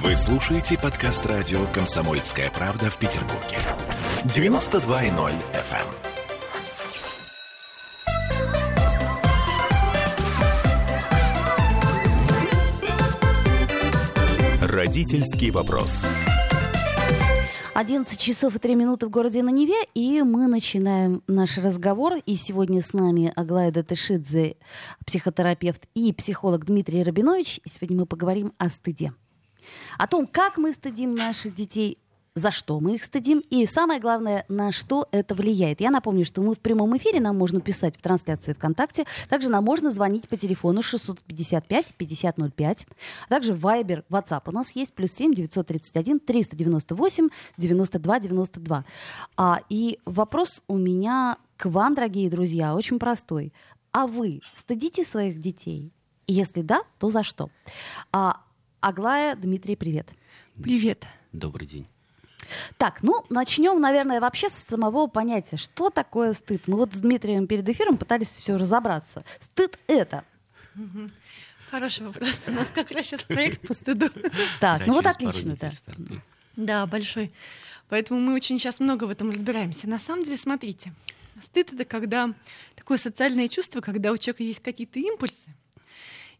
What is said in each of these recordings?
Вы слушаете подкаст радио «Комсомольская правда» в Петербурге. 92.0 FM. Родительский вопрос. 11 часов и 3 минуты в городе на Неве, и мы начинаем наш разговор. И сегодня с нами Аглая Датышидзе, психотерапевт и психолог Дмитрий Рабинович. И сегодня мы поговорим о стыде. О том, как мы стыдим наших детей, за что мы их стыдим и самое главное, на что это влияет. Я напомню, что мы в прямом эфире, нам можно писать в трансляции ВКонтакте, также нам можно звонить по телефону 655-5005, а также Viber, WhatsApp у нас есть, плюс 7 931 398 92 92. А, и вопрос у меня к вам, дорогие друзья, очень простой. А вы стыдите своих детей? Если да, то за что? А, Аглая, Дмитрий, привет. Привет. Добрый день. Так, ну, начнем, наверное, вообще с самого понятия. Что такое стыд? Мы вот с Дмитрием перед эфиром пытались все разобраться. Стыд — это... Хороший вопрос. У нас как раз сейчас проект по стыду. Так, ну вот отлично, да. Да, большой. Поэтому мы очень сейчас много в этом разбираемся. На самом деле, смотрите, стыд это когда такое социальное чувство, когда у человека есть какие-то импульсы,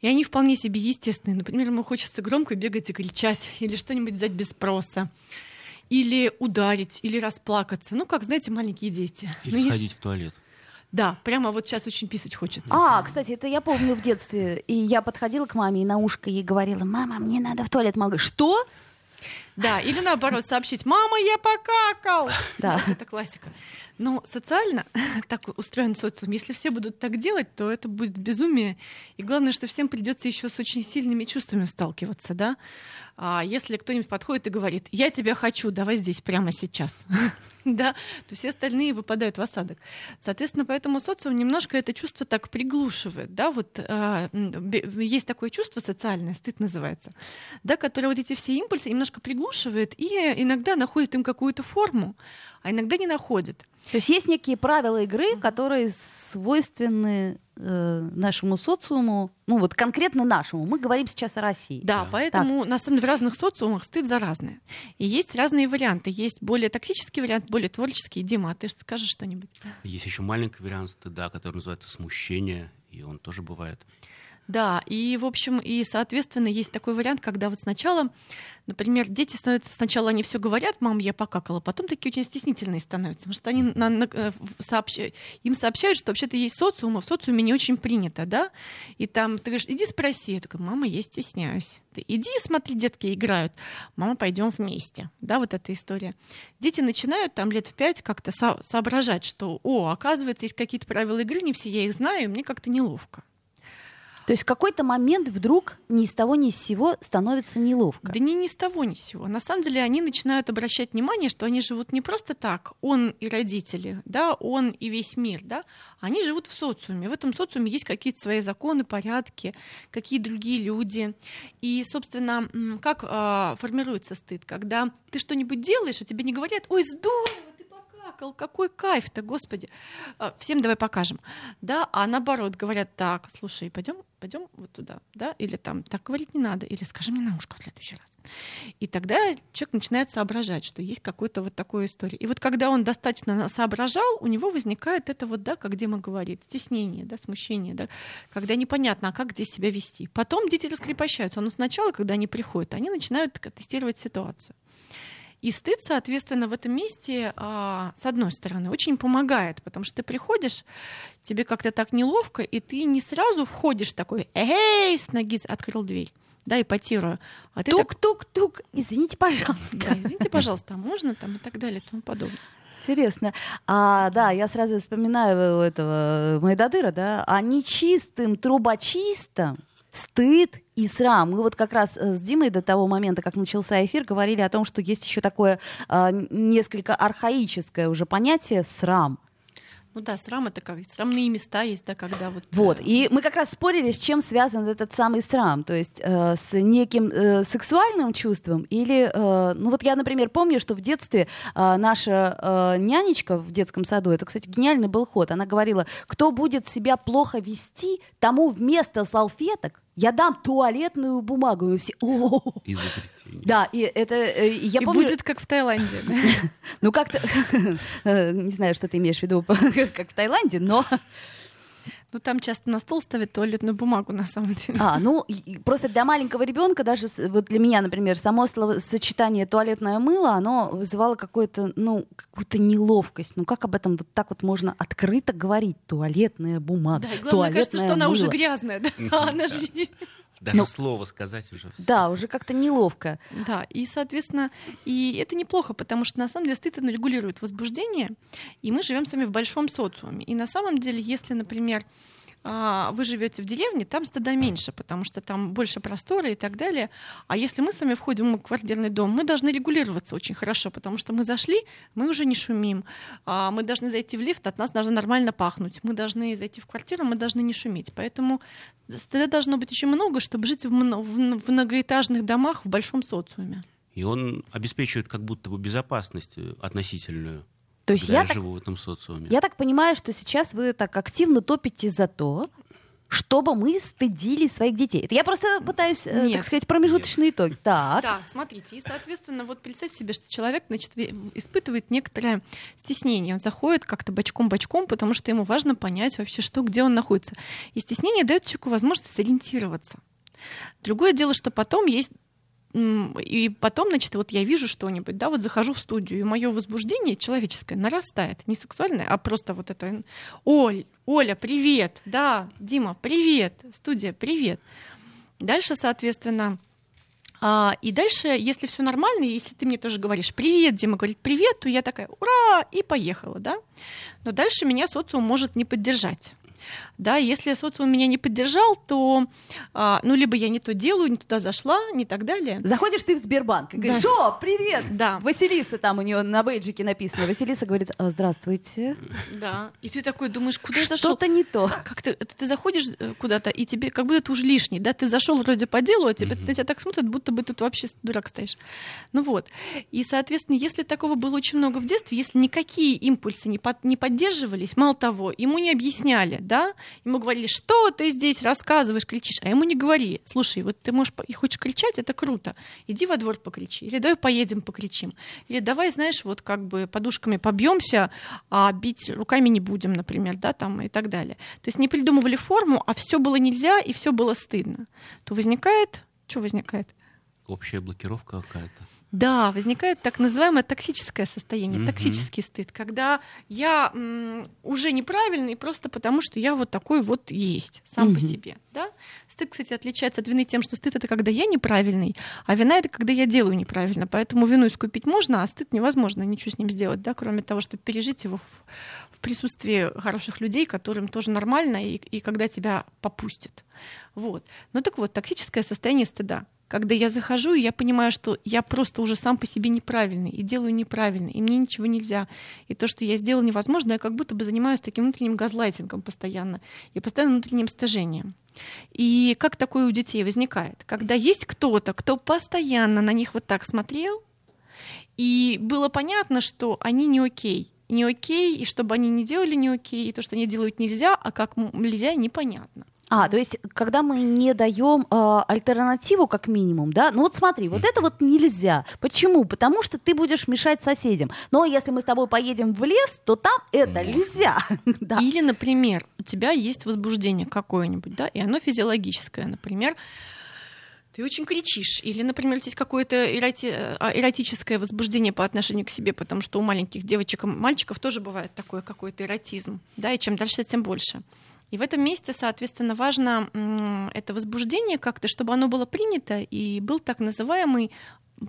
и они вполне себе естественные. Например, ему хочется громко бегать и кричать, или что-нибудь взять без спроса, или ударить, или расплакаться. Ну, как, знаете, маленькие дети. Ну, Или есть- сходить в туалет. Да, прямо вот сейчас очень писать хочется. А, кстати, это я помню в детстве. И я подходила к маме и на ушко ей говорила, мама, мне надо в туалет. Мама говорит, что? Да, или наоборот сообщить, мама, я покакал. Да. Вот это классика. Но социально так устроен социум. Если все будут так делать, то это будет безумие. И главное, что всем придется еще с очень сильными чувствами сталкиваться, да. А если кто-нибудь подходит и говорит, я тебя хочу, давай здесь прямо сейчас, да, то все остальные выпадают в осадок. Соответственно, поэтому социум немножко это чувство так приглушивает, да, вот а, есть такое чувство социальное, стыд называется, да, которое вот эти все импульсы немножко приглушивает и иногда находит им какую-то форму, а иногда не находит. То есть есть некие правила игры, которые свойственны э, нашему социуму, ну вот конкретно нашему. Мы говорим сейчас о России. Да, Да. поэтому на самом деле в разных социумах стыд за разное. И есть разные варианты. Есть более токсический вариант, более творческий. Дима, а ты скажешь что-нибудь? Есть еще маленький вариант стыда, который называется смущение, и он тоже бывает. Да, и, в общем, и, соответственно, есть такой вариант, когда вот сначала, например, дети становятся, сначала они все говорят, мам, я покакала, потом такие очень стеснительные становятся, потому что они на- на- э, сообща- им сообщают, что вообще-то есть социум, а в социуме не очень принято, да, и там ты говоришь, иди спроси, я такая, мама, я стесняюсь. Ты иди смотри, детки играют, мама, пойдем вместе, да, вот эта история. Дети начинают там лет в пять как-то со- соображать, что, о, оказывается, есть какие-то правила игры, не все я их знаю, и мне как-то неловко. То есть в какой-то момент вдруг ни с того ни с сего становится неловко. Да не ни с того ни с сего. На самом деле они начинают обращать внимание, что они живут не просто так, он и родители, да, он и весь мир, да, они живут в социуме. В этом социуме есть какие-то свои законы, порядки, какие другие люди. И, собственно, как а, формируется стыд, когда ты что-нибудь делаешь, а тебе не говорят, ой, здорово, ты покакал, какой кайф-то, господи. А, Всем давай покажем. Да, а наоборот, говорят, так, слушай, пойдем, пойдем вот туда, да, или там, так говорить не надо, или скажи мне на ушко в следующий раз. И тогда человек начинает соображать, что есть какой-то вот такой история. И вот когда он достаточно соображал, у него возникает это вот, да, как Дима говорит, стеснение, да, смущение, да, когда непонятно, а как здесь себя вести. Потом дети раскрепощаются, но сначала, когда они приходят, они начинают тестировать ситуацию. И стыд, соответственно, в этом месте, а, с одной стороны, очень помогает, потому что ты приходишь, тебе как-то так неловко, и ты не сразу входишь такой, эй, с ноги открыл дверь, да, ипотирую. А ты так, Тук-тук-тук. Извините, пожалуйста. да, извините, пожалуйста, а можно там и так далее и тому подобное. Интересно. А, да, я сразу вспоминаю этого Майдадыра, да, а нечистым трубочистом стыд и срам. Мы вот как раз э, с Димой до того момента, как начался эфир, говорили о том, что есть еще такое а, несколько архаическое уже понятие срам. Ну да, срам это как, срамные места есть, да, когда вот... Вот. э, И мы как раз спорили, с чем связан этот самый срам. То есть э, с неким э, сексуальным чувством или... э, ну вот я, например, помню, что в детстве э, наша э, нянечка в детском саду, это, кстати, гениальный был ход, она говорила, кто будет себя плохо вести, тому вместо салфеток Я дам туалетную бумагу, и все. О, Изобретение. да, и это э, я и помню. будет как в Таиланде. Ну как-то, э, не знаю, что ты имеешь в виду, как в Таиланде, но, Ну там часто на стол ставят туалетную бумагу на самом деле. а, ну просто для маленького ребенка даже вот для меня, например, само словосочетание туалетное мыло, оно вызывало какое-то, ну какую-то неловкость. Ну как об этом вот так вот можно открыто говорить? Туалетная бумага, Да, и главное, кажется, что туалетное она уже мыло. грязная, да? Она же Даже Ну, слово сказать уже. Да, уже как-то неловко. Да, и, соответственно, и это неплохо, потому что на самом деле стыд регулирует возбуждение, и мы живем с вами в большом социуме. И на самом деле, если, например, вы живете в деревне, там стыда меньше, потому что там больше простора и так далее. А если мы с вами входим в квартирный дом, мы должны регулироваться очень хорошо, потому что мы зашли, мы уже не шумим. А, Мы должны зайти в лифт, от нас должно нормально пахнуть. Мы должны зайти в квартиру, мы должны не шуметь. Поэтому стыда должно быть очень много, чтобы жить в многоэтажных домах в большом социуме. И он обеспечивает как будто бы безопасность э, относительную, То есть я я так живу в этом социуме. Я так понимаю, что сейчас вы так активно топите за то, чтобы мы стыдили своих детей. Это я просто пытаюсь, э, Нет. так сказать, промежуточный итог. Так. Да, смотрите, и, соответственно, вот представьте себе, что человек, значит, испытывает некоторое стеснение. Он заходит как-то бочком-бочком, потому что ему важно понять вообще, что, где он находится. И стеснение дает человеку возможность сориентироваться. Другое дело, что потом есть и потом, значит, вот я вижу что-нибудь, да, вот захожу в студию, и мое возбуждение человеческое нарастает, не сексуальное, а просто вот это, Оль, Оля, привет, да, Дима, привет, студия, привет. Дальше, соответственно, а, и дальше, если все нормально, если ты мне тоже говоришь привет, Дима говорит привет, то я такая ура и поехала, да. Но дальше меня социум может не поддержать. Да, если социум меня не поддержал, то а, ну либо я не то делаю, не туда зашла, не так далее. Заходишь ты в Сбербанк и говоришь, Да. о, привет! Да. Василиса там у нее на бейджике написано. Василиса говорит, «А, здравствуйте. Да. И ты такой думаешь, куда я зашел? Что-то не то. Как ты, это ты заходишь э, куда-то, и тебе как будто ты уже лишний, да, ты зашел вроде по делу, а тебе, на тебя так смотрят, будто бы тут вообще дурак стоишь. Ну вот. И, соответственно, если такого было очень много в детстве, если никакие импульсы не, под- не поддерживались, мало того, ему не объясняли, да, ему говорили, что ты здесь рассказываешь, кричишь, а ему не говорили, слушай, вот ты можешь и хочешь кричать, это круто, иди во двор покричи, или давай поедем покричим, или давай, знаешь, вот как бы подушками побьемся, а бить руками не будем, например, да, там и так далее. То есть не придумывали форму, а все было нельзя и все было стыдно. То возникает, что возникает? Общая блокировка какая-то. Да, возникает так называемое токсическое состояние, Мгм. токсический стыд, когда я м, уже неправильный просто потому, что я вот такой вот есть сам по Мгм. себе. Да? Стыд, кстати, отличается от вины тем, что стыд это когда я неправильный, а вина это когда я делаю неправильно. Поэтому вину искупить можно, а стыд невозможно ничего с ним сделать, да, кроме того, чтобы пережить его в, в присутствии хороших людей, которым тоже нормально, и, и когда тебя попустят. Вот. Ну так вот, токсическое состояние стыда когда я захожу, и я понимаю, что я просто уже сам по себе неправильный и делаю неправильно, и мне ничего нельзя. И то, что я сделал невозможно, я как будто бы занимаюсь таким внутренним газлайтингом постоянно и постоянно внутренним стыжением. И как такое у детей возникает? Когда есть кто-то, кто постоянно на них вот так смотрел, и было понятно, что они не окей, не окей, и чтобы они не делали не окей, и то, что они делают нельзя, а как нельзя, непонятно. А, то есть, когда мы не даем э, альтернативу, как минимум, да, ну вот смотри, вот это вот нельзя. Почему? Потому что ты будешь мешать соседям. Но если мы с тобой поедем в лес, то там это нельзя. Да. Или, например, у тебя есть возбуждение какое-нибудь, да, и оно физиологическое, например, ты очень кричишь, или, например, у тебя есть какое-то эроти- а, эротическое возбуждение по отношению к себе, потому что у маленьких девочек и мальчиков тоже бывает такое какой-то эротизм, да, и чем дальше, тем больше. И в этом месте, соответственно, важно это возбуждение как-то, чтобы оно было принято и был так называемый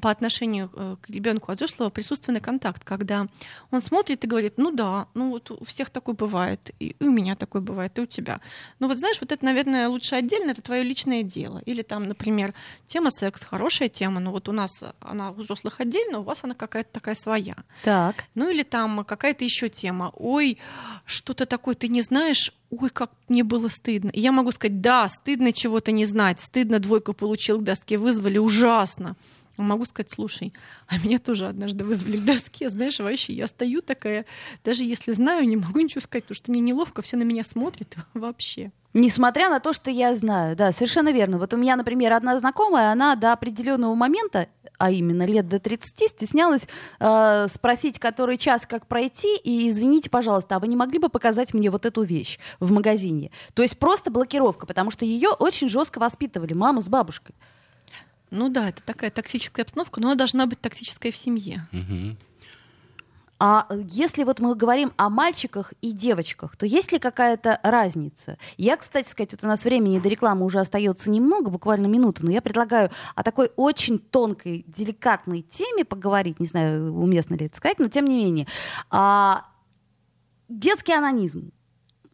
по отношению э, к ребенку от взрослого присутственный контакт, когда он смотрит и говорит, ну да, ну вот у всех такой бывает, и у меня такой бывает, и у тебя. Ну вот знаешь, вот это, наверное, лучше отдельно, это твое личное дело. Или там, например, тема секс, хорошая тема, но вот у нас она у взрослых отдельно, у вас она какая-то такая своя. Так. Ну или там какая-то еще тема. Ой, что-то такое ты не знаешь. Ой, как мне было стыдно. И я могу сказать, да, стыдно чего-то не знать. Стыдно двойку получил к доске, вызвали, ужасно. Могу сказать, слушай, а меня тоже однажды вызвали к доске, знаешь, вообще я стою такая, даже если знаю, не могу ничего сказать, потому что мне неловко, все на меня смотрят вообще. Несмотря на то, что я знаю, да, совершенно верно. Вот у меня, например, одна знакомая, она до определенного момента, а именно лет до 30, стеснялась э, спросить, который час, как пройти, и извините, пожалуйста, а вы не могли бы показать мне вот эту вещь в магазине? То есть просто блокировка, потому что ее очень жестко воспитывали мама с бабушкой. Ну да, это такая токсическая обстановка, но она должна быть токсической в семье. Мгм. А если вот мы говорим о мальчиках и девочках, то есть ли какая-то разница? Я, кстати сказать, вот у нас времени до рекламы уже остается немного, буквально минута, но я предлагаю о такой очень тонкой, деликатной теме поговорить. Не знаю, уместно ли это сказать, но тем не менее. А, детский анонизм.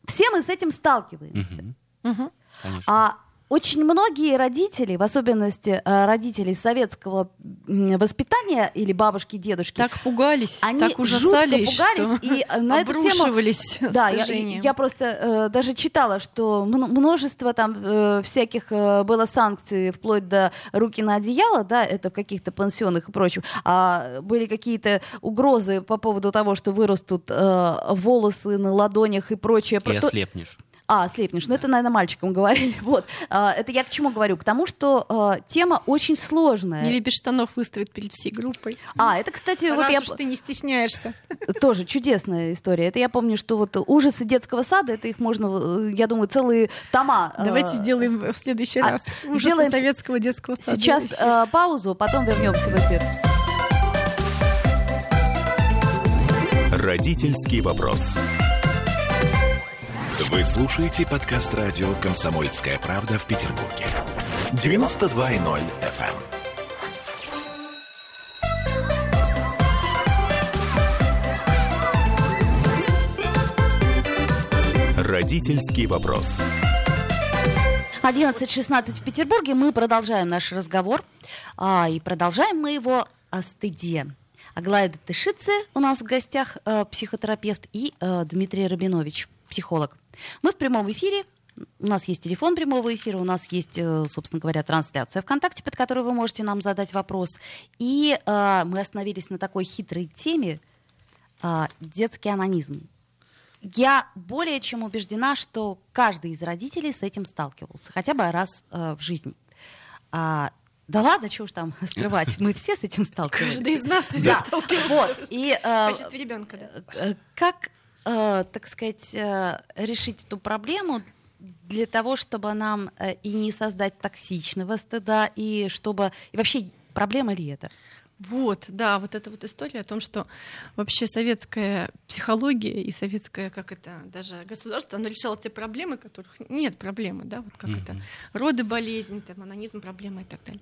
Все мы с этим сталкиваемся. Мгм. Мгм. Конечно. А очень многие родители, в особенности э, родители советского воспитания или бабушки, дедушки, Так пугались, они так ужасались, жутко пугались, что и э, на эту тему обрушивались да, я, я просто э, даже читала, что мно- множество там э, всяких э, было санкций, вплоть до руки на одеяло, да, это в каких-то пансионах и прочем, а были какие-то угрозы по поводу того, что вырастут э, волосы на ладонях и прочее. И ослепнешь. А, слепнешь. Ну, это, наверное, мальчикам говорили. Вот. А, это я к чему говорю? К тому, что а, тема очень сложная. Или без штанов выставит перед всей группой. А, это, кстати, вот Раз я... уж ты не стесняешься. Тоже чудесная история. Это я помню, что вот ужасы детского сада, это их можно, э, я думаю, целые тома. э, Давайте сделаем в следующий а, раз. Ужасы сделаем советского детского сада. Сейчас э, паузу, потом вернемся в эфир. Родительский вопрос. Вы слушаете подкаст радио «Комсомольская правда» в Петербурге. 92.0 FM. Родительский вопрос. 11.16 в Петербурге. Мы продолжаем наш разговор. А, и продолжаем мы его о стыде. Аглая Датышидзе у нас в гостях э, психотерапевт и э, Дмитрий Рабинович, психолог. Мы в прямом эфире. У нас есть телефон прямого эфира, у нас есть, э, собственно говоря, трансляция ВКонтакте, под которой вы можете нам задать вопрос. И э, мы остановились на такой хитрой теме э, детский анонизм. Я более чем убеждена, что каждый из родителей с этим сталкивался, хотя бы раз э, в жизни. А, да ладно, чего уж там скрывать, мы все с этим сталкивались. Каждый из нас с этим Да. сталкивался. Вот, и В э, качестве ребенка, да. э, как, э, так сказать, э, решить эту проблему для того, чтобы нам э, и не создать токсичного стыда, и чтобы... И вообще, проблема ли это? Вот, да, вот эта вот история о том, что вообще советская психология и советское, как это, даже государство, оно решало те проблемы, которых нет проблемы, да, вот как это, роды, болезнь, там, анонизм, проблемы и так далее.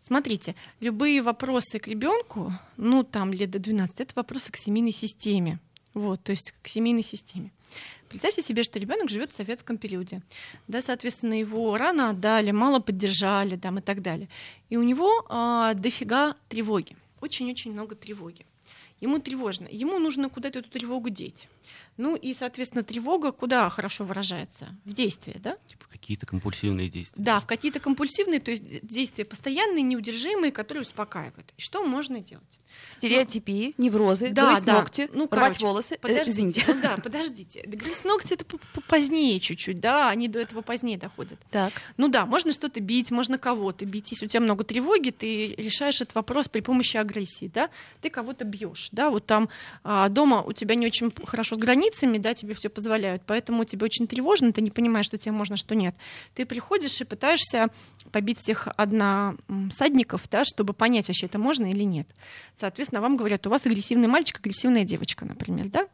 Смотрите, любые вопросы к ребенку, ну, там, лет до 12, это вопросы к семейной системе. Вот, то есть к семейной системе. Представьте себе, что ребенок живет в советском периоде. Да, соответственно, его рано отдали, мало поддержали там, и так далее. И у него а, дофига тревоги. Очень-очень много тревоги. Ему тревожно. Ему нужно куда-то эту тревогу деть. Ну и, соответственно, тревога куда хорошо выражается? В действии, да? В какие-то компульсивные действия. Да, в какие-то компульсивные, то есть действия постоянные, неудержимые, которые успокаивают. И что можно делать? Стереотипии, неврозы, Да, грызть да. ногти, Ну, рвать короче, волосы. Э, Подождите, извините. ну да, подождите. Грызть ногти это позднее чуть-чуть, да, они до этого позднее доходят. Так. Ну да, можно что-то бить, можно кого-то бить. Если у тебя много тревоги, ты решаешь этот вопрос при помощи агрессии, да, ты кого-то бьешь, да, вот там а, дома у тебя не очень хорошо с границами, да, тебе все позволяют, поэтому тебе очень тревожно, ты не понимаешь, что тебе можно, что нет. Ты приходишь и пытаешься побить всех односадников, да, чтобы понять, вообще это можно или нет. Соответственно, вам говорят, у вас агрессивный мальчик, агрессивная девочка, например, да?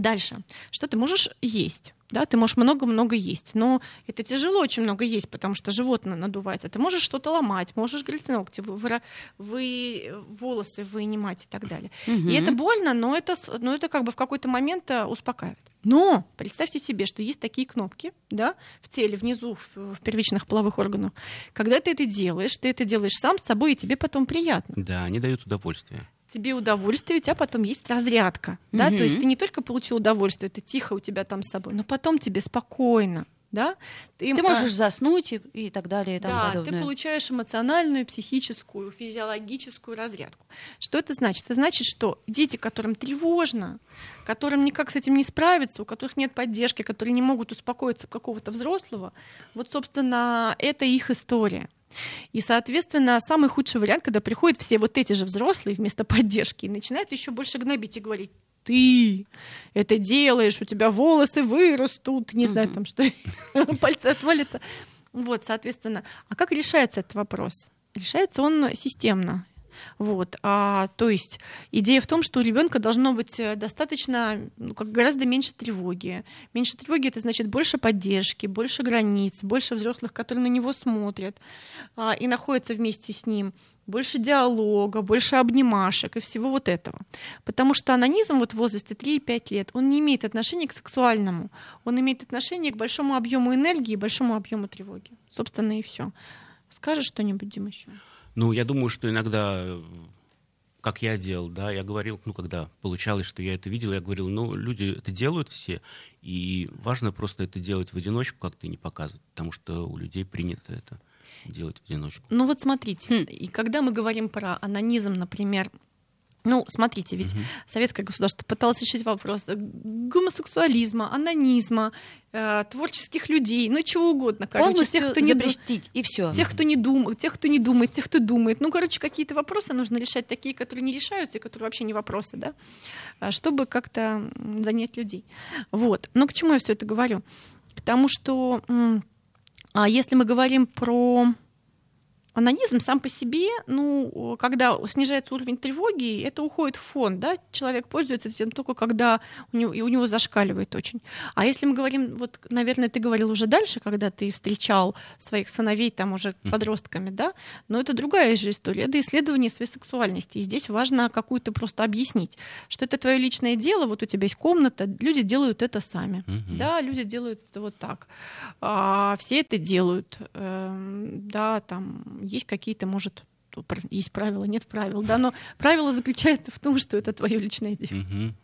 Дальше. Что ты можешь есть? Да, ты можешь много-много есть, но это тяжело очень много есть, потому что животное надувается. Ты можешь что-то ломать, можешь грызть ногти, вы, вы- волосы вынимать и так далее. И это больно, но это, но это как бы в какой-то момент э, успокаивает. Но представьте себе, что есть такие кнопки да, в теле, внизу, в, в первичных половых органах. Когда ты это делаешь, ты это делаешь сам с собой, и тебе потом приятно Да, они дают удовольствие. Тебе удовольствие, у тебя потом есть разрядка. Да? Мгм. То есть ты не только получил удовольствие, ты тихо у тебя там с собой, но потом тебе спокойно. да? Ты, ты можешь заснуть и, и так далее. И да, подобное. ты получаешь эмоциональную, психическую, физиологическую разрядку. Что это значит? Это значит, что дети, которым тревожно, которым никак с этим не справиться, у которых нет поддержки, которые не могут успокоиться какого-то взрослого, вот, собственно, это их история. И, соответственно, самый худший вариант, когда приходят все вот эти же взрослые вместо поддержки и начинают еще больше гнобить и говорить, ты это делаешь, у тебя волосы вырастут, не знаю, там что, пальцы отвалятся. Вот, соответственно, а как решается этот вопрос? Решается он системно. Вот. А, то есть идея в том, что у ребенка должно быть э, достаточно, ну, как гораздо меньше тревоги. Меньше тревоги это значит больше поддержки, больше границ, больше взрослых, которые на него смотрят а, и находятся вместе с ним, больше диалога, больше обнимашек и всего вот этого. Потому что анонизм вот в возрасте 3-5 лет, он не имеет отношения к сексуальному, он имеет отношение к большому объему энергии и большому объему тревоги. Собственно, и все. Скажешь что-нибудь, Дим, еще? Ну, я думаю, что иногда, как я делал, да, я говорил, ну, когда получалось, что я это видел, я говорил, ну, люди это делают все, и важно просто это делать в одиночку, как-то не показывать, потому что у людей принято это делать в одиночку. Ну вот смотрите, хм. и когда мы говорим про анонизм, например, ну, смотрите, ведь угу. советское государство пыталось решить вопрос гомосексуализма, анонизма, э, творческих людей, ну чего угодно, короче, Полностью тех, кто не запрещить и все. Тех, кто не думает, тех, кто не думает, тех, кто думает. Ну, короче, какие-то вопросы нужно решать такие, которые не решаются и которые вообще не вопросы, да, а чтобы как-то занять людей. Вот. Но к чему я все это говорю? К тому, что а если мы говорим про Анонизм сам по себе, ну, когда снижается уровень тревоги, это уходит в фон, да, человек пользуется этим только когда у него, и у него зашкаливает очень. А если мы говорим, вот, наверное, ты говорил уже дальше, когда ты встречал своих сыновей там уже подростками, да, но это другая же история, это исследование своей сексуальности, и здесь важно какую-то просто объяснить, что это твое личное дело, вот у тебя есть комната, люди делают это сами, да, люди делают это вот так, а, все это делают, э, да, там есть какие-то, может, есть правила, нет правил, да, но правило заключается в том, что это твое личное дело.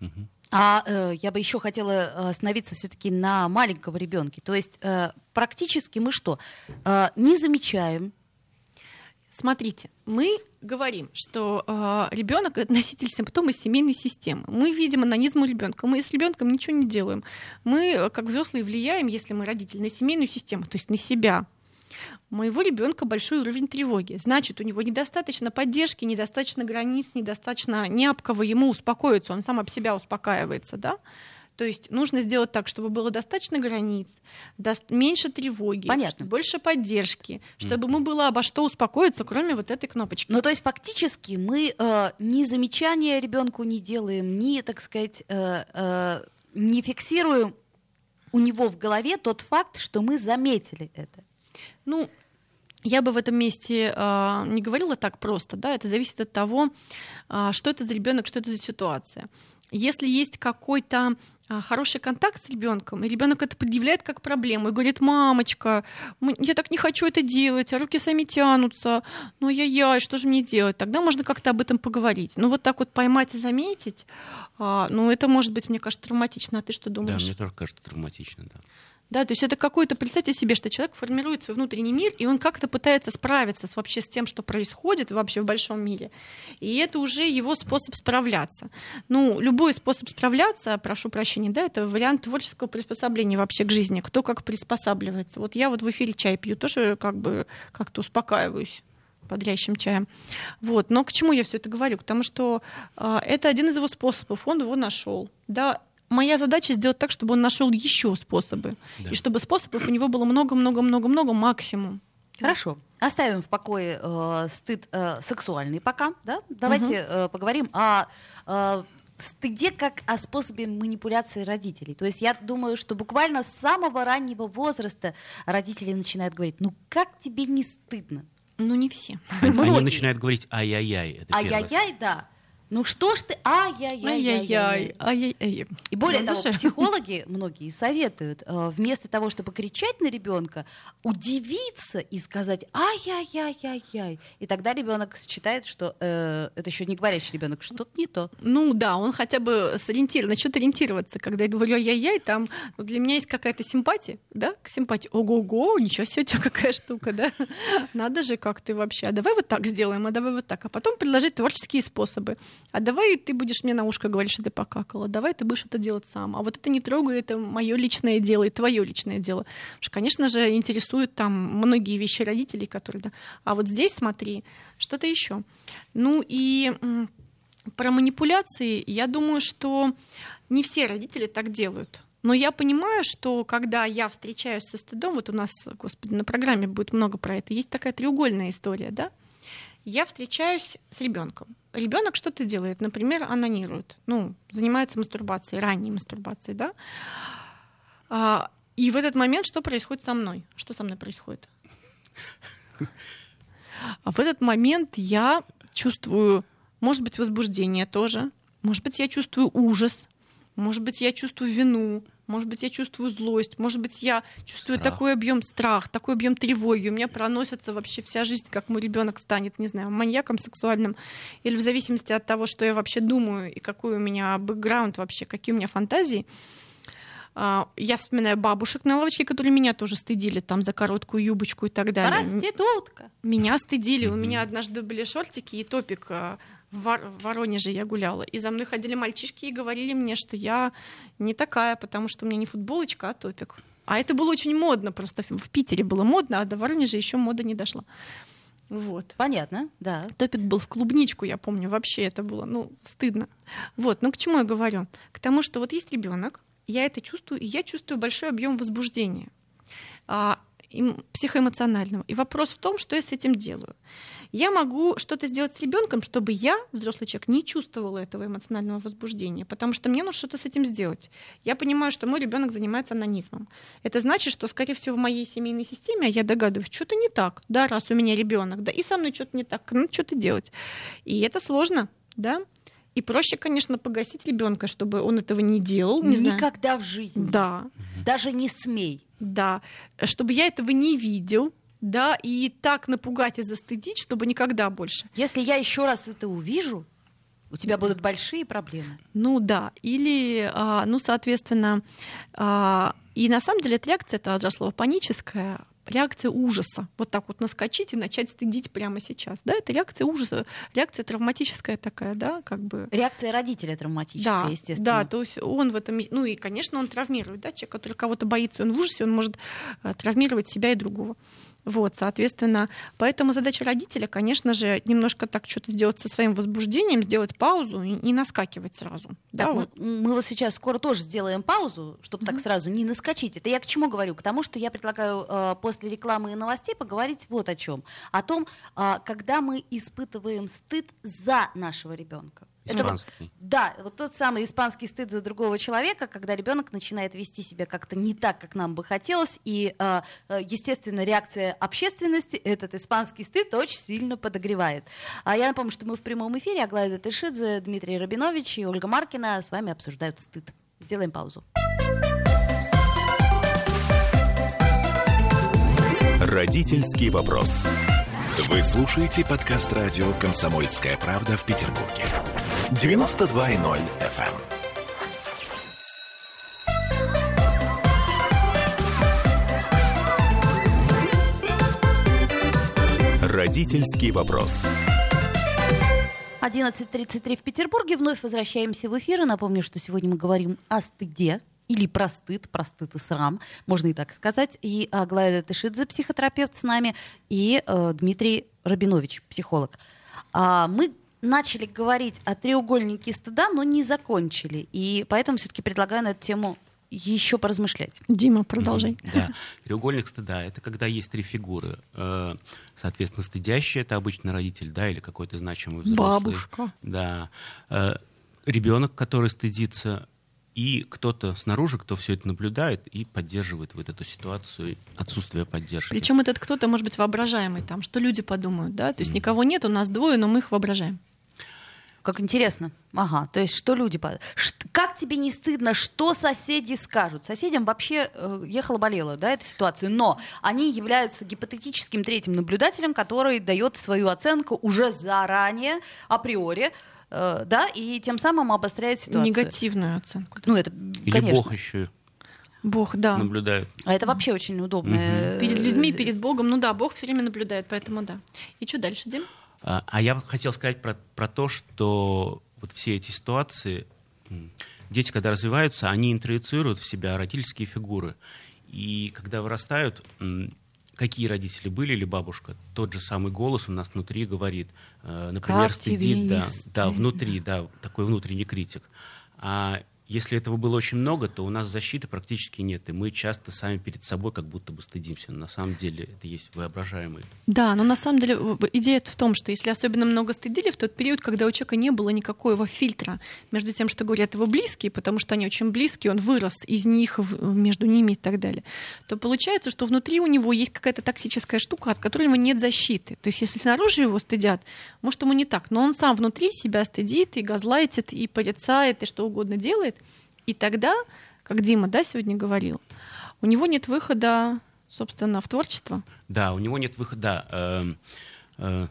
А э, я бы еще хотела э, остановиться все-таки на маленького ребенке. То есть э, практически мы что? Э, не замечаем. Смотрите, мы говорим, что э, ребенок носитель симптома семейной системы. Мы видим анонизм у ребенка. Мы с ребенком ничего не делаем. Мы, э, как взрослые, влияем, если мы родители, на семейную систему, то есть на себя, у моего ребенка большой уровень тревоги. Значит, у него недостаточно поддержки, недостаточно границ, недостаточно не об кого ему успокоиться, он сам об себя успокаивается, да? То есть нужно сделать так, чтобы было достаточно границ, до... меньше тревоги, Понятно. больше поддержки, чтобы ему было обо что успокоиться, кроме вот этой кнопочки. Ну, то есть фактически мы э, ни замечания ребенку не делаем, ни, так сказать, э, э, не фиксируем у него в голове тот факт, что мы заметили это. Ну, я бы в этом месте э, не говорила так просто, да, это зависит от того, э, что это за ребенок, что это за ситуация. Если есть какой-то а, хороший контакт с ребенком, и ребенок это предъявляет как проблему и говорит, мамочка, я так не хочу это делать, а руки сами тянутся, ну я-я, что же мне делать? Тогда можно как-то об этом поговорить. Ну вот так вот поймать и заметить, а, ну это может быть, мне кажется, травматично. А ты что думаешь? Да, мне тоже кажется травматично, да. Да, то есть это какой-то, представьте себе, что человек формирует свой внутренний мир, и он как-то пытается справиться с, вообще с тем, что происходит вообще в большом мире. И это уже его способ справляться. Ну, любой способ справляться, прошу прощения, да, это вариант творческого приспособления вообще к жизни. Кто как приспосабливается. Вот я вот в эфире чай пью, тоже как бы как-то успокаиваюсь бодрящим чаем. Вот. Но к чему я все это говорю? Потому что э, это один из его способов, он его нашел. Да, моя задача сделать так, чтобы он нашел еще способы. Да. И чтобы способов у него было много-много-много-много максимум. Хорошо. Оставим в покое э, стыд э, сексуальный пока. Да? Давайте угу. э, поговорим о э, стыде как о способе манипуляции родителей. То есть я думаю, что буквально с самого раннего возраста родители начинают говорить, ну как тебе не стыдно? Ну не все. Они начинают говорить ай-яй-яй. Ай-яй-яй, да. Ну что ж ты. Ай-яй-яй, ай-яй-яй. И более Ну, того, даже- психологи многие советуют э, вместо того, чтобы кричать на ребенка, удивиться и сказать ай-яй-яй-яй-яй. И тогда ребенок считает, что э, это еще не говорящий ребенок, что-то не то. Ну да, он хотя бы сориентирован, начнет ориентироваться. Когда я говорю ай-яй-яй, там ну, для меня есть какая-то симпатия, да, к симпатии. Ого-го, ничего себе, у тебя какая штука, да. Надо же, как ты вообще. А давай вот так сделаем, а давай вот так. А потом предложить творческие способы. А давай ты будешь мне на ушко говорить, что ты покакала. Давай ты будешь это делать сам. А вот это не трогай, это мое личное дело и твое личное дело. Потому что, конечно же, интересуют там многие вещи родителей, которые, да. А вот здесь смотри, что-то еще. Ну и про манипуляции, я думаю, что не все родители так делают. Но я понимаю, что когда я встречаюсь со стыдом, вот у нас, господи, на программе будет много про это, есть такая треугольная история, да? Я встречаюсь с ребенком. Ребенок что-то делает, например, анонирует, ну, занимается мастурбацией, ранней мастурбацией, да? А, и в этот момент что происходит со мной? Что со мной происходит? А в этот момент я чувствую, может быть, возбуждение тоже, может быть, я чувствую ужас, может быть, я чувствую вину, может быть, я чувствую злость, может быть, я чувствую Страх. такой объем страх, такой объем тревоги. У меня проносится вообще вся жизнь, как мой ребенок станет, не знаю, маньяком сексуальным, или в зависимости от того, что я вообще думаю и какой у меня бэкграунд вообще, какие у меня фантазии. А, Я вспоминаю бабушек на лавочке, которые меня тоже стыдили там за короткую юбочку и так далее. Проститутка. Меня стыдили. У меня однажды были шортики и топик. В Вор- в Воронеже я гуляла. И за мной ходили мальчишки и говорили мне, что я не такая, потому что у меня не футболочка, а топик. А это было очень модно. Просто в Питере было модно, а до Воронежа еще мода не дошла. Вот. Понятно, да. Топик был в клубничку, я помню, вообще это было, ну, стыдно. Вот, ну к чему я говорю? К тому, что вот есть ребенок, я это чувствую, и я чувствую большой объем возбуждения а, психоэмоционального. И вопрос в том, что я с этим делаю. Я могу что-то сделать с ребенком, чтобы я, взрослый человек, не чувствовала этого эмоционального возбуждения, потому что мне нужно что-то с этим сделать. Я понимаю, что мой ребенок занимается анонизмом. Это значит, что, скорее всего, в моей семейной системе, а я догадываюсь, что-то не так, да, раз у меня ребенок, да, и со мной что-то не так, надо что-то делать. И это сложно, да. И проще, конечно, погасить ребенка, чтобы он этого не делал. Не знаю. Никогда в жизни. Да, Даже не смей. да, чтобы я этого не видел, да, и так напугать и застыдить, чтобы никогда больше. Если я еще раз это увижу, у тебя будут большие проблемы. Ну да, или, а, ну, соответственно, а, и на самом деле эта реакция, это от слова паническая, реакция ужаса. Вот так вот наскочить и начать стыдить прямо сейчас. Да, это реакция ужаса, реакция травматическая такая, да, как бы. Реакция родителя травматическая, Да, естественно. да, то есть он в этом, ну и, конечно, он травмирует, да, человек, который кого-то боится, он в ужасе, он может э, травмировать себя и другого. Вот, соответственно, поэтому задача родителя, конечно же, немножко так что-то сделать со своим возбуждением, сделать паузу и не наскакивать сразу. Да, мы, вот. мы вот сейчас скоро тоже сделаем паузу, чтобы так сразу не наскочить. Это я к чему говорю? К тому, что я предлагаю э, после рекламы и новостей поговорить вот о чем. О том, а, когда мы испытываем стыд за нашего ребенка. Это Испанский. да, вот тот самый испанский стыд за другого человека, когда ребенок начинает вести себя как-то не так, как нам бы хотелось, и, э, э, естественно, реакция общественности этот испанский стыд очень сильно подогревает. А я напомню, что мы в прямом эфире, Аглая Тышидзе, Дмитрий Рабинович и Ольга Маркина с вами обсуждают стыд. Сделаем паузу. Родительский вопрос. Вы слушаете подкаст радио «Комсомольская правда» в Петербурге. 92.0 FM. Родительский вопрос. 11.33 в Петербурге. Вновь возвращаемся в эфир. И напомню, что сегодня мы говорим о стыде или про стыд, про стыд и срам, можно и так сказать. И Аглая Тышидзе, психотерапевт с нами, и э, Дмитрий Рабинович, психолог. А, мы начали говорить о треугольнике стыда, но не закончили. И поэтому все-таки предлагаю на эту тему еще поразмышлять. Дима, продолжай. Мгм, Да. Треугольник стыда — это когда есть три фигуры. Э, Соответственно, стыдящий — это обычно родитель, да, или какой-то значимый взрослый. Бабушка. Да. Ребенок, который стыдится, и кто-то снаружи, кто все это наблюдает и поддерживает вот эту ситуацию отсутствие поддержки. Причем этот кто-то может быть воображаемый там, что люди подумают, да, то есть никого нет, у нас двое, но мы их воображаем. как интересно. Ага, то есть что люди... Как тебе не стыдно, что соседи скажут? Соседям вообще э, ехала-болела, да, эта ситуация, но они являются гипотетическим третьим наблюдателем, который дает свою оценку уже заранее, априори, да, и тем самым обостряет ситуацию. Негативную оценку. Ну, это, Или конечно. Бог еще Бог, да. наблюдает. А это вообще очень удобно. Э, Перед людьми, перед Богом, ну да, Бог все время наблюдает, поэтому да. И что дальше, Дим? А, а я хотел сказать про, про то, что вот все эти ситуации, дети, когда развиваются, они интроицируют в себя родительские фигуры. И когда вырастают, какие родители были или бабушка, тот же самый голос у нас внутри говорит, э, например, как стыдит, да, да, внутри, да, такой внутренний критик. А если этого было очень много, то у нас защиты практически нет, и мы часто сами перед собой как будто бы стыдимся. Но на самом деле это есть воображаемый. Да, но на самом деле идея в том, что если особенно много стыдили в тот период, когда у человека не было никакого фильтра между тем, что говорят его близкие, потому что они очень близкие, он вырос из них, между ними и так далее, то получается, что внутри у него есть какая-то токсическая штука, от которой у него нет защиты. То есть если снаружи его стыдят, может, ему не так, но он сам внутри себя стыдит и газлайтит, и порицает, и что угодно делает, и тогда, как Дима да, сегодня говорил, у него нет выхода, собственно, в творчество. Да, у него нет выхода. Э, э,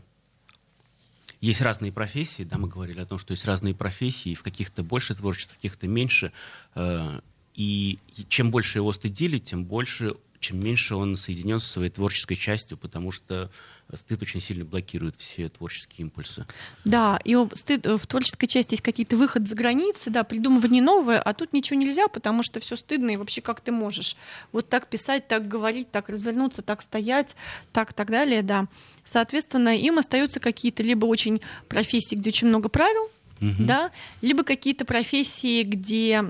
есть разные профессии, да, мы говорили о том, что есть разные профессии, в каких-то больше творчества, в каких-то меньше. Э, и чем больше его стыдили, тем больше, чем меньше он соединен со своей творческой частью, потому что стыд очень сильно блокирует все творческие импульсы. Да, и стыд, в творческой части есть какие-то выходы за границы, да, придумывание новое, а тут ничего нельзя, потому что все стыдно, и вообще как ты можешь вот так писать, так говорить, так развернуться, так стоять, так так далее, да. Соответственно, им остаются какие-то либо очень профессии, где очень много правил, угу. да, либо какие-то профессии, где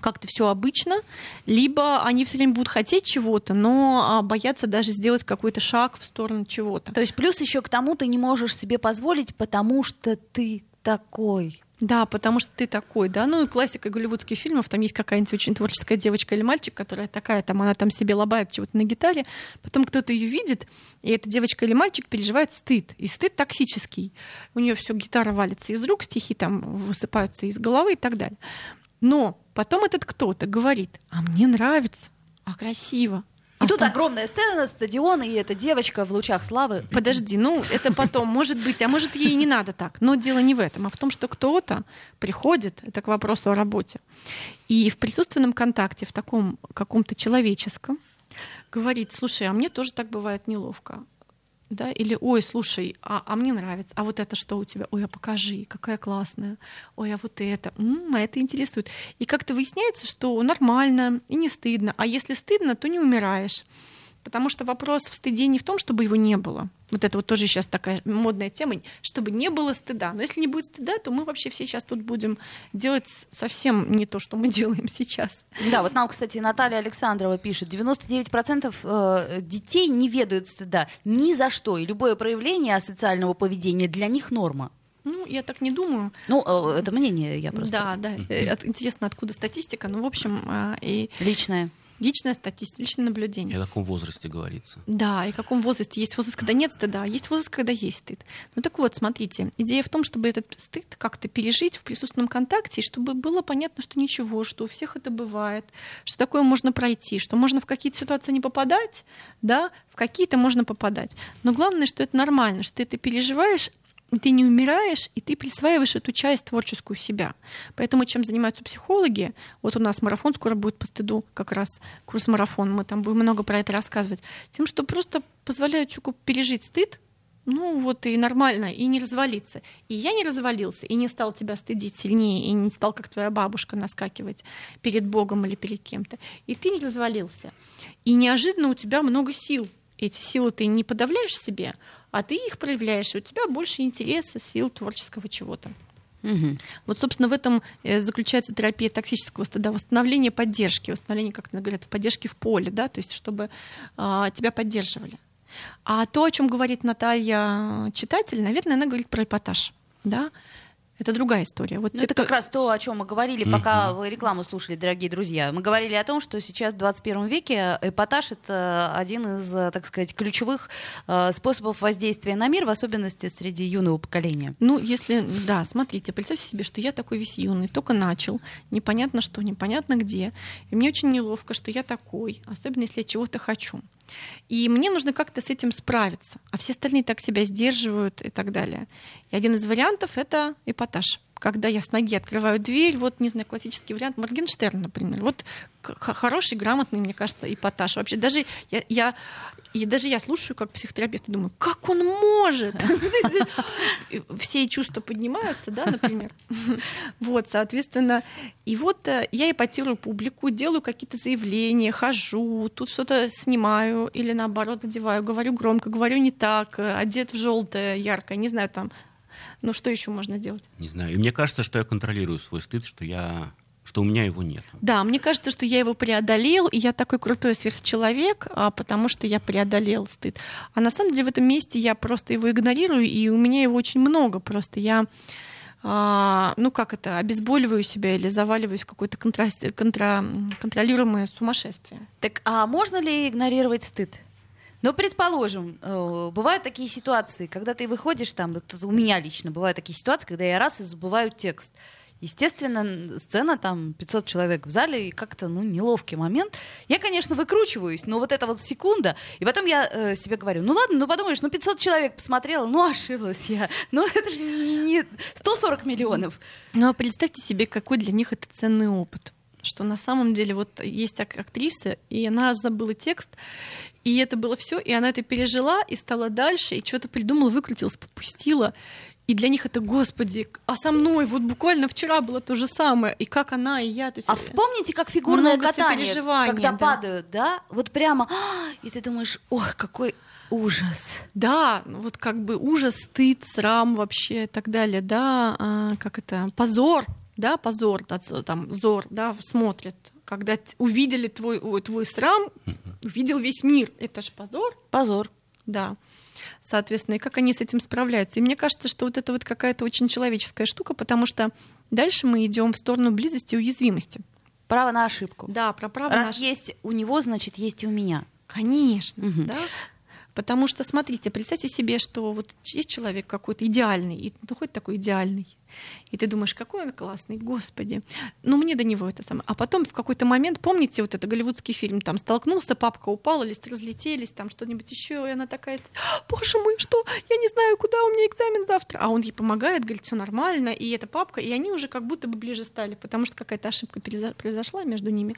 как-то все обычно, либо они все время будут хотеть чего-то, но а, боятся даже сделать какой-то шаг в сторону чего-то. То есть плюс еще к тому ты не можешь себе позволить, потому что ты такой. Да, потому что ты такой, да. Ну и классика голливудских фильмов, там есть какая-нибудь очень творческая девочка или мальчик, которая такая, там она там себе лобает чего-то на гитаре, потом кто-то ее видит, и эта девочка или мальчик переживает стыд. И стыд токсический. У нее все гитара валится из рук, стихи там высыпаются из головы и так далее. Но потом этот кто-то говорит, а мне нравится, а красиво. И а тут там... огромная сцена, стадион, и эта девочка в лучах славы. Подожди, ну это потом, может быть, а может ей не надо так. Но дело не в этом, а в том, что кто-то приходит, это к вопросу о работе, и в присутственном контакте, в таком каком-то человеческом, говорит, слушай, а мне тоже так бывает неловко да, или ой, слушай, а, а мне нравится, а вот это что у тебя, ой, а покажи, какая классная, ой, а вот это, м-м, а это интересует. И как-то выясняется, что нормально и не стыдно, а если стыдно, то не умираешь. Потому что вопрос в стыде не в том, чтобы его не было. Вот это вот тоже сейчас такая модная тема, чтобы не было стыда. Но если не будет стыда, то мы вообще все сейчас тут будем делать совсем не то, что мы делаем сейчас. Да, вот нам, кстати, Наталья Александрова пишет, 99% э, детей не ведают стыда ни за что, и любое проявление асоциального поведения для них норма. Ну, я так не думаю. Ну, э, это мнение я просто. Да, да. Э, интересно, откуда статистика. Ну, в общем, и... Личная. Личная статистика, личное наблюдение. И о каком возрасте говорится. Да, и о каком возрасте. Есть возраст, когда нет стыда, а есть возраст, когда есть стыд. Ну так вот, смотрите, идея в том, чтобы этот стыд как-то пережить в присутственном контакте, и чтобы было понятно, что ничего, что у всех это бывает, что такое можно пройти, что можно в какие-то ситуации не попадать, да, в какие-то можно попадать. Но главное, что это нормально, что ты это переживаешь, ты не умираешь, и ты присваиваешь эту часть творческую себя. Поэтому чем занимаются психологи, вот у нас марафон скоро будет по стыду, как раз курс марафон, мы там будем много про это рассказывать, тем, что просто позволяют человеку пережить стыд, ну вот и нормально, и не развалиться. И я не развалился, и не стал тебя стыдить сильнее, и не стал, как твоя бабушка, наскакивать перед Богом или перед кем-то. И ты не развалился. И неожиданно у тебя много сил. Эти силы ты не подавляешь себе, а ты их проявляешь, и у тебя больше интереса, сил, творческого чего-то. Угу. Вот, собственно, в этом э, заключается терапия токсического стыда, восстановление поддержки, восстановление, как говорят, поддержки в поле, да, то есть чтобы а, тебя поддерживали. А то, о чем говорит Наталья читатель, наверное, она говорит про эпатаж, да. Это другая история. Вот Ну, те, это кто- как раз то, о чем мы говорили, пока вы рекламу слушали, дорогие друзья. Мы говорили о том, что сейчас в 21 веке эпатаж — это один из, так сказать, ключевых э, способов воздействия на мир, в особенности среди юного поколения. Ну, если, да, смотрите, представьте себе, что я такой весь юный, только начал, непонятно что, непонятно где. И мне очень неловко, что я такой, особенно если я чего-то хочу. И мне нужно как-то с этим справиться. А все остальные так себя сдерживают и так далее. И один из вариантов — это эпатаж. Когда я с ноги открываю дверь, вот, не знаю, классический вариант Моргенштерн, например. Вот хороший, грамотный, мне кажется, эпатаж. Вообще даже я, я, и даже я слушаю как психотерапевт и думаю, как он может? И Все чувства поднимаются, да, например. Вот, соответственно, и вот э, я эпатирую публику, делаю какие-то заявления, хожу, тут что-то снимаю или наоборот одеваю, говорю громко, говорю не так, э, одет в желтое, яркое, не знаю там. Ну что еще можно делать? Не знаю. И мне кажется, что я контролирую свой стыд, что я что у меня его нет. Да, мне кажется, что я его преодолел, и я такой крутой сверхчеловек, а, потому что я преодолел стыд. А на самом деле в этом месте я просто его игнорирую, и у меня его очень много. Просто я, а, ну как это, обезболиваю себя или заваливаюсь в какое-то контра- контра- контролируемое сумасшествие. Так, а можно ли игнорировать стыд? Ну, предположим, э, бывают такие ситуации, когда ты выходишь там, у меня лично бывают такие ситуации, когда я раз и забываю текст. Естественно, сцена там 500 человек в зале, и как-то, ну, неловкий момент. Я, конечно, выкручиваюсь, но вот эта вот секунда, и потом я э, себе говорю, ну ладно, ну подумаешь, ну 500 человек посмотрела, ну ошиблась я. Ну это же не, не, не 140 миллионов. Ну, а представьте себе, какой для них это ценный опыт. Что на самом деле вот есть ак- актриса, и она забыла текст, и это было все, и она это пережила, и стала дальше, и что-то придумала, выкрутилась, попустила. И для них это, господи, а со мной вот буквально вчера было то же самое, и как она, и я. То есть, А вспомните, как фигурное катание, когда да. падают, да, вот прямо, «А!» и ты думаешь, ох, какой ужас. Да, ну вот как бы ужас, стыд, срам вообще и так далее, да, а, как это, позор, да, позор, да, там, зор, да, смотрят, когда увидели твой, ой, твой срам, увидел весь мир, это же позор, Позор. да. Соответственно, и как они с этим справляются. И мне кажется, что вот это вот какая-то очень человеческая штука, потому что дальше мы идем в сторону близости и уязвимости. Право на ошибку. Да, про право Раз наше- есть у него, значит, есть и у меня. Конечно, Мгм. да. Потому что, смотрите, представьте себе, что вот есть человек какой-то идеальный, и ну, такой идеальный, и ты думаешь, какой он классный, господи. Ну, мне до него это самое. А потом в какой-то момент, помните, вот это голливудский фильм, там столкнулся, папка упала, листы разлетелись, там что-нибудь еще, и она такая, «А, боже мой, что, я не знаю, куда у меня экзамен завтра. А он ей помогает, говорит, все нормально, и эта папка, и они уже как будто бы ближе стали, потому что какая-то ошибка произошла между ними.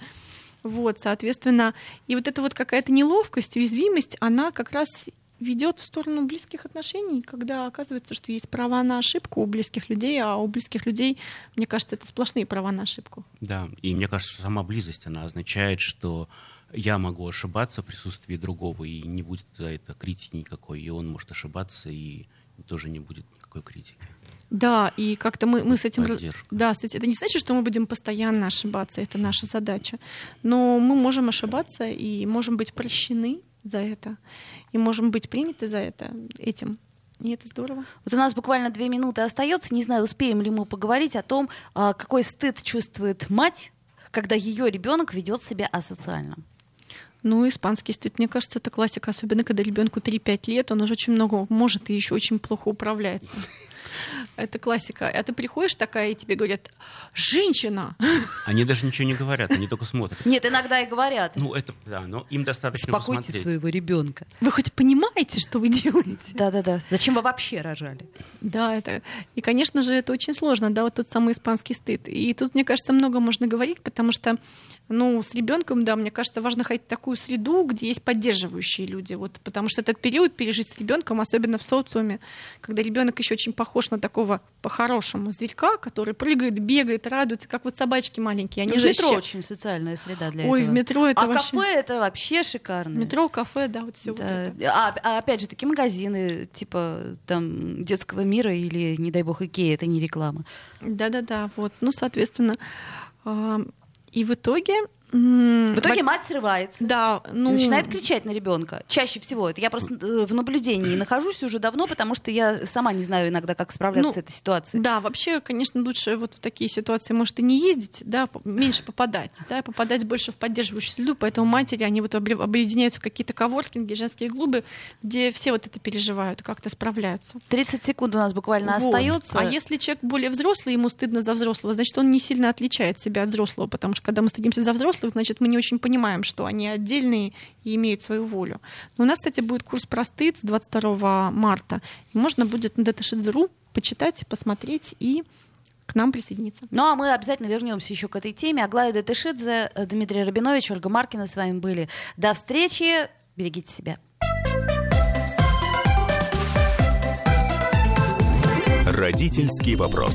Вот, соответственно, и вот эта вот какая-то неловкость, уязвимость, она как раз ведет в сторону близких отношений, когда оказывается, что есть права на ошибку у близких людей, а у близких людей, мне кажется, это сплошные права на ошибку. Да, и мне кажется, сама близость, она означает, что я могу ошибаться в присутствии другого, и не будет за это критики никакой, и он может ошибаться, и тоже не будет никакой критики. Да, и как-то мы, мы с этим... Поддержка. Да, кстати, это не значит, что мы будем постоянно ошибаться, это наша задача. Но мы можем ошибаться и можем быть прощены за это, и можем быть приняты за это этим. И это здорово. Вот у нас буквально две минуты остается. Не знаю, успеем ли мы поговорить о том, а, какой стыд чувствует мать, когда ее ребенок ведет себя асоциально. Ну, испанский стыд, мне кажется, это классика, особенно когда ребенку 3-5 лет, он уже очень много может и еще очень плохо управляется. Это классика. А ты приходишь такая, и тебе говорят, женщина! Они даже ничего не говорят, они только смотрят. Нет, иногда и говорят. Ну, это, да, но им достаточно Успокойте посмотреть. своего ребенка. Вы хоть понимаете, что вы делаете? Да-да-да. Зачем вы вообще рожали? Да, это. И, конечно же, это очень сложно, да, вот тот самый испанский стыд. И тут, мне кажется, много можно говорить, потому что, ну, с ребенком, да, мне кажется, важно ходить в такую среду, где есть поддерживающие люди. Вот, потому что этот период пережить с ребенком, особенно в социуме, когда ребенок еще очень похож на такого по-хорошему зверька, который прыгает, бегает, радуется, как вот собачки маленькие. Они в же метро ща- очень социальная среда для Ой, этого. в метро это а вообще... кафе это вообще шикарно. Метро, кафе, да, вот все Да. вот это. А, а опять же, такие магазины, типа там детского мира или, не дай бог, Икея, это не реклама. Да-да-да, вот. Ну, соответственно, а, и в итоге В итоге мать срывается. Да, ну... И начинает кричать на ребенка. Чаще всего. Это я просто э, в наблюдении нахожусь уже давно, потому что я сама не знаю иногда, как справляться Ну, с этой ситуацией. Да, вообще, конечно, лучше вот в такие ситуации, может, и не ездить, да, меньше попадать, да, попадать больше в поддерживающую среду, поэтому матери, они вот объединяются в какие-то коворкинги, женские клубы, где все вот это переживают, как-то справляются. 30 секунд у нас буквально Вот. остается. А если человек более взрослый, ему стыдно за взрослого, значит, он не сильно отличает себя от взрослого, потому что когда мы стыдимся за взрослых, значит, мы не очень понимаем, что они отдельные и имеют свою волю. Но у нас, кстати, будет курс про стыд с 22 марта, и можно будет на Даташидзеру почитать, посмотреть и к нам присоединиться. Ну а мы обязательно вернемся еще к этой теме. Аглая Датышидзе, Дмитрий Рабинович, Ольга Маркина с вами были. До встречи. Берегите себя. Родительский вопрос.